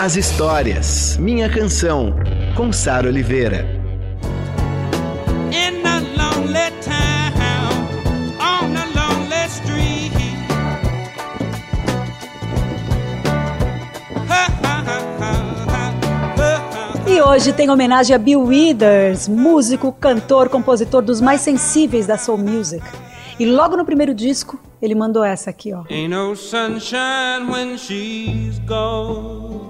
as histórias. Minha Canção, com Sara Oliveira. E hoje tem homenagem a Bill Withers, músico, cantor, compositor dos mais sensíveis da soul music. E logo no primeiro disco, ele mandou essa aqui, ó. Ain't no sunshine when she's gone.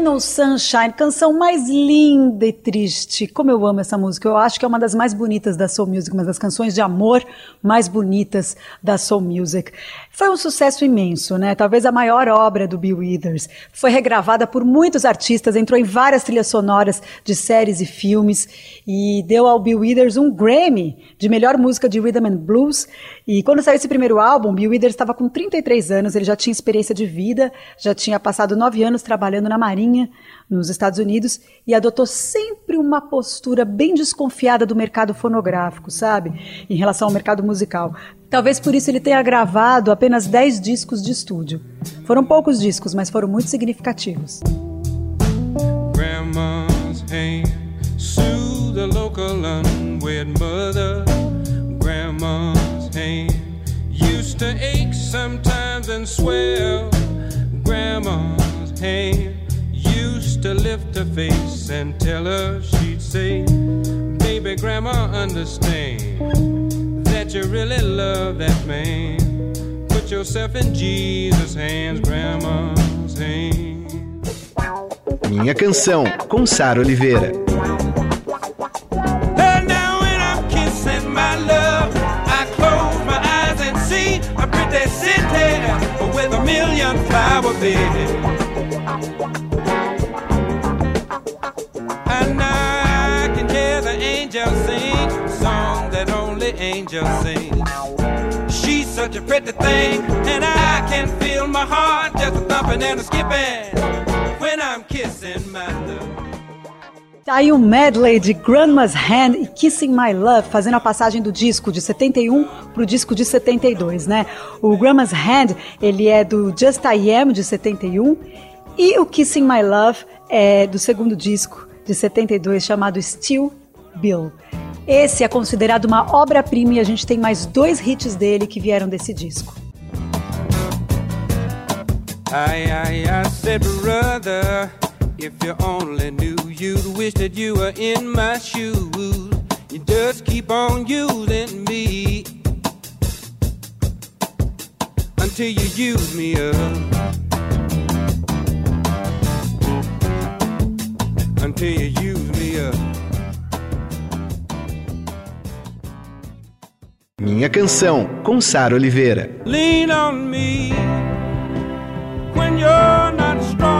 No Sunshine, canção mais linda e triste. Como eu amo essa música. Eu acho que é uma das mais bonitas da Soul Music, uma das canções de amor mais bonitas da Soul Music. Foi um sucesso imenso, né? Talvez a maior obra do Bill Withers. Foi regravada por muitos artistas, entrou em várias trilhas sonoras de séries e filmes e deu ao Bill Withers um Grammy de melhor música de rhythm and blues. E quando saiu esse primeiro álbum, Bill Withers estava com 33 anos, ele já tinha experiência de vida, já tinha passado nove anos trabalhando na Marinha Marinha nos Estados Unidos e adotou sempre uma postura bem desconfiada do mercado fonográfico, sabe? Em relação ao mercado musical. Talvez por isso ele tenha gravado apenas 10 discos de estúdio. Foram poucos discos, mas foram muito significativos. Grandma's hand, sue the local unwed mother. Grandma's hand used to ache sometimes and swell. Grandma's hand used to lift her face and tell her she'd say, Baby, grandma, understand that you really love that man. Put yourself in Jesus' hands, grandma's hands. Minha canção, com Sara Oliveira. with a million flower beds. Angels sing. She's such a pretty thing, and I can feel my heart just thumping and skipping when I'm kissing my love. Tá aí um medley de Grandma's Hand e Kissing My Love, fazendo a passagem do disco de 71 para o disco de 72, né? O Grandma's Hand, ele é do Just I Am, de 71, e o Kissing My Love é do segundo disco, de 72, chamado Still Bill. Esse é considerado uma obra-prima e a gente tem mais dois hits dele que vieram desse disco. I, I, I said, brother, if you only knew, you'd wish that you were in my shoes. You just keep on using me until you use me up. Until you use me up. Minha Canção, com Sara Oliveira. Lean on me when you're not strong,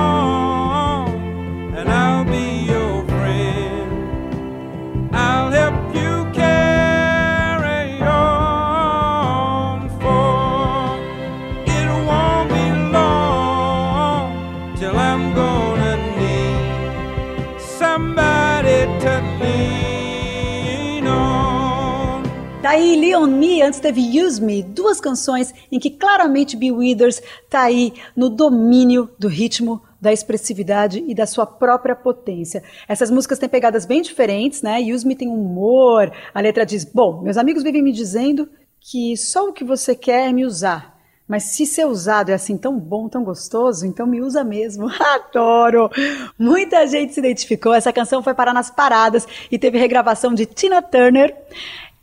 teve Use Me, duas canções em que claramente Bill Withers tá aí no domínio do ritmo, da expressividade e da sua própria potência. Essas músicas têm pegadas bem diferentes, né? Use Me tem humor, a letra diz: Bom, meus amigos vivem me dizendo que só o que você quer é me usar. Mas se ser usado é assim tão bom, tão gostoso, então me usa mesmo. Adoro! Muita gente se identificou. Essa canção foi parar nas paradas e teve regravação de Tina Turner.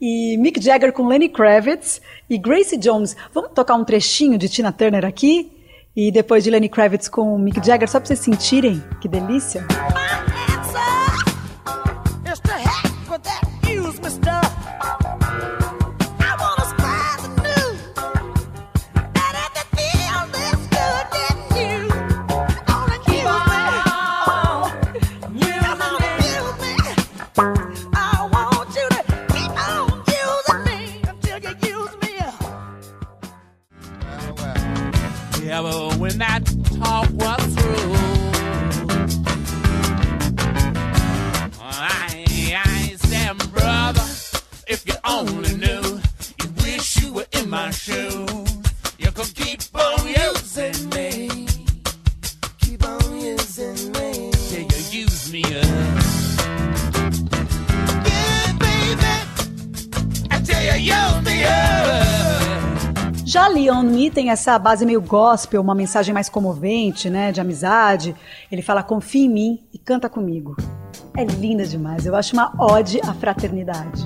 E Mick Jagger com Lenny Kravitz e Gracie Jones. Vamos tocar um trechinho de Tina Turner aqui? E depois de Lenny Kravitz com Mick Jagger, só para vocês sentirem que delícia. Já Leon Me tem essa base meio gospel, uma mensagem mais comovente, né, de amizade. Ele fala confia em mim e canta comigo. É linda demais. Eu acho uma ode à fraternidade.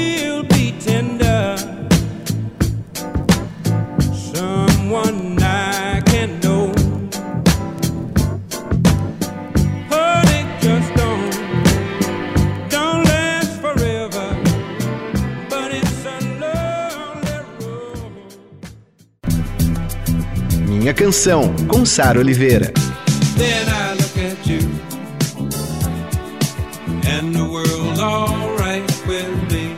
Canção, com Sara Oliveira. Then I look at you, and the world's with me.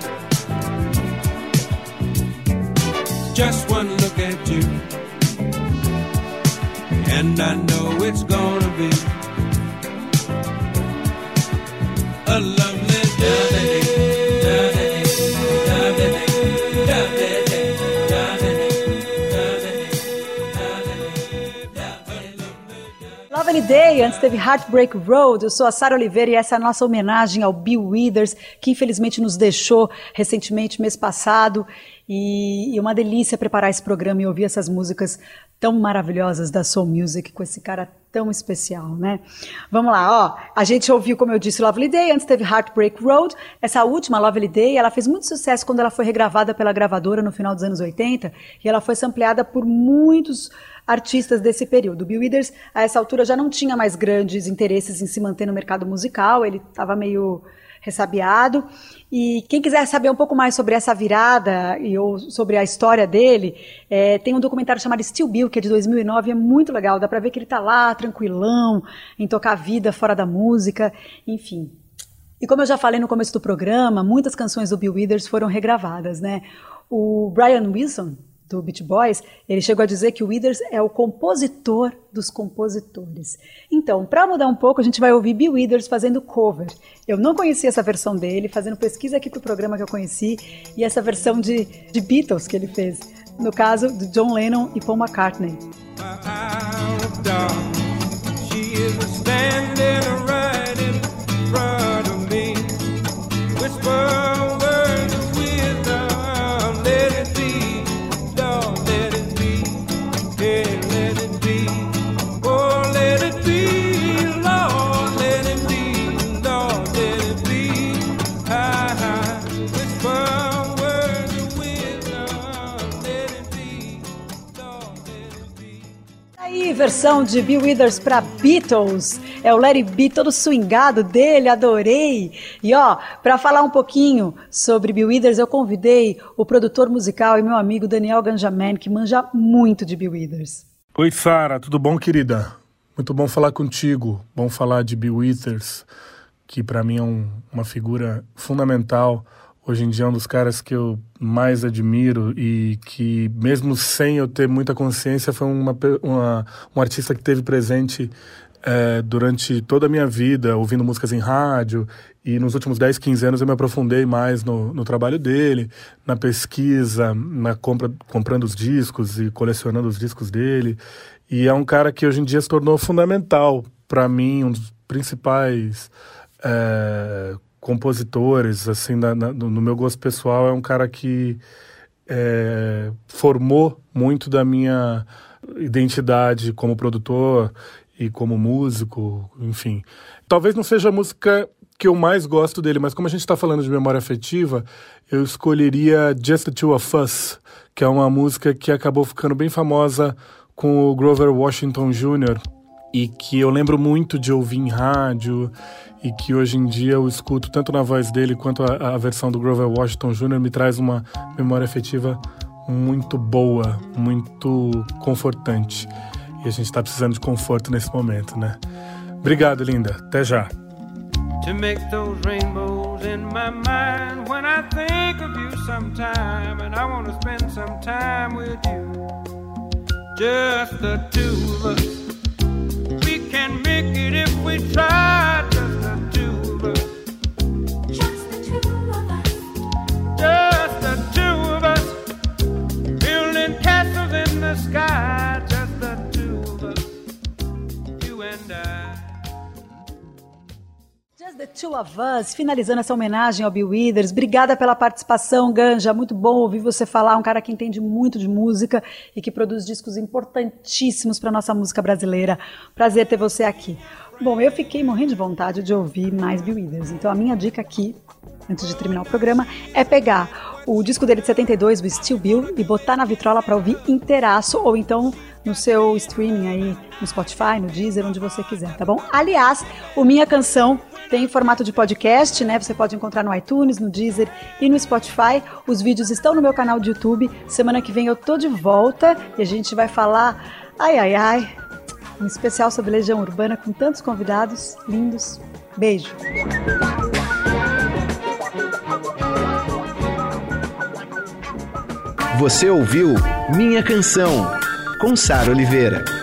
Just one look at you, and I know it's gonna be Lovely Day, antes teve Heartbreak Road. Eu sou a Sara Oliveira e essa é a nossa homenagem ao Bill Withers, que infelizmente nos deixou recentemente, mês passado. E, e uma delícia preparar esse programa e ouvir essas músicas tão maravilhosas da Soul Music com esse cara tão especial, né? Vamos lá, ó. A gente ouviu, como eu disse, Lovely Day, antes teve Heartbreak Road. Essa última, Lovely Day, ela fez muito sucesso quando ela foi regravada pela gravadora no final dos anos 80 e ela foi sampleada por muitos artistas desse período. Bill Withers, a essa altura, já não tinha mais grandes interesses em se manter no mercado musical, ele estava meio ressabiado. E quem quiser saber um pouco mais sobre essa virada e ou sobre a história dele, é, tem um documentário chamado Still Bill, que é de 2009, é muito legal. Dá para ver que ele está lá, tranquilão, em tocar a vida fora da música, enfim. E como eu já falei no começo do programa, muitas canções do Bill Withers foram regravadas, né? O Brian Wilson, do Beach Boys, ele chegou a dizer que o Withers é o compositor dos compositores. Então, para mudar um pouco, a gente vai ouvir Bill Withers fazendo cover. Eu não conhecia essa versão dele, fazendo pesquisa aqui para o programa que eu conheci, e essa versão de, de Beatles que ele fez, no caso de John Lennon e Paul McCartney. Versão de Bill Withers para Beatles. É o Larry B todo swingado dele, adorei. E ó, para falar um pouquinho sobre Bill Withers, eu convidei o produtor musical e meu amigo Daniel Ganjaman, que manja muito de Bill Withers. Oi, Sara, tudo bom, querida? Muito bom falar contigo. Bom falar de Bill Withers, que para mim é um, uma figura fundamental hoje em dia é um dos caras que eu mais admiro e que, mesmo sem eu ter muita consciência, foi uma, uma um artista que teve presente é, durante toda a minha vida, ouvindo músicas em rádio. E nos últimos 10, 15 anos eu me aprofundei mais no, no trabalho dele, na pesquisa, na compra, comprando os discos e colecionando os discos dele. E é um cara que hoje em dia se tornou fundamental para mim, um dos principais. É, compositores, assim, na, na, no meu gosto pessoal, é um cara que é, formou muito da minha identidade como produtor e como músico, enfim. Talvez não seja a música que eu mais gosto dele, mas como a gente está falando de memória afetiva, eu escolheria Just the Two of Us, que é uma música que acabou ficando bem famosa com o Grover Washington Jr. e que eu lembro muito de ouvir em rádio e que hoje em dia eu escuto tanto na voz dele quanto a, a versão do Grover Washington Jr. me traz uma memória afetiva muito boa, muito confortante. E a gente está precisando de conforto nesse momento, né? Obrigado, linda. Até já. To make those rainbows in my mind when I think of you sometime and I want to spend some time with you. Just the two of us. We can make it if we try. Of Us, finalizando essa homenagem ao Bill Withers. Obrigada pela participação, Ganja. Muito bom ouvir você falar. Um cara que entende muito de música e que produz discos importantíssimos para nossa música brasileira. Prazer ter você aqui. Bom, eu fiquei morrendo de vontade de ouvir mais Bill Withers. Então a minha dica aqui, antes de terminar o programa, é pegar o disco dele de 72, o Still Bill, e botar na vitrola para ouvir inteiraço ou então no seu streaming aí, no Spotify, no Deezer, onde você quiser, tá bom? Aliás, o Minha Canção tem formato de podcast, né? Você pode encontrar no iTunes, no Deezer e no Spotify. Os vídeos estão no meu canal de YouTube. Semana que vem eu tô de volta e a gente vai falar, ai ai ai, um especial sobre Legião Urbana com tantos convidados lindos. Beijo. Você ouviu Minha Canção com Sara Oliveira.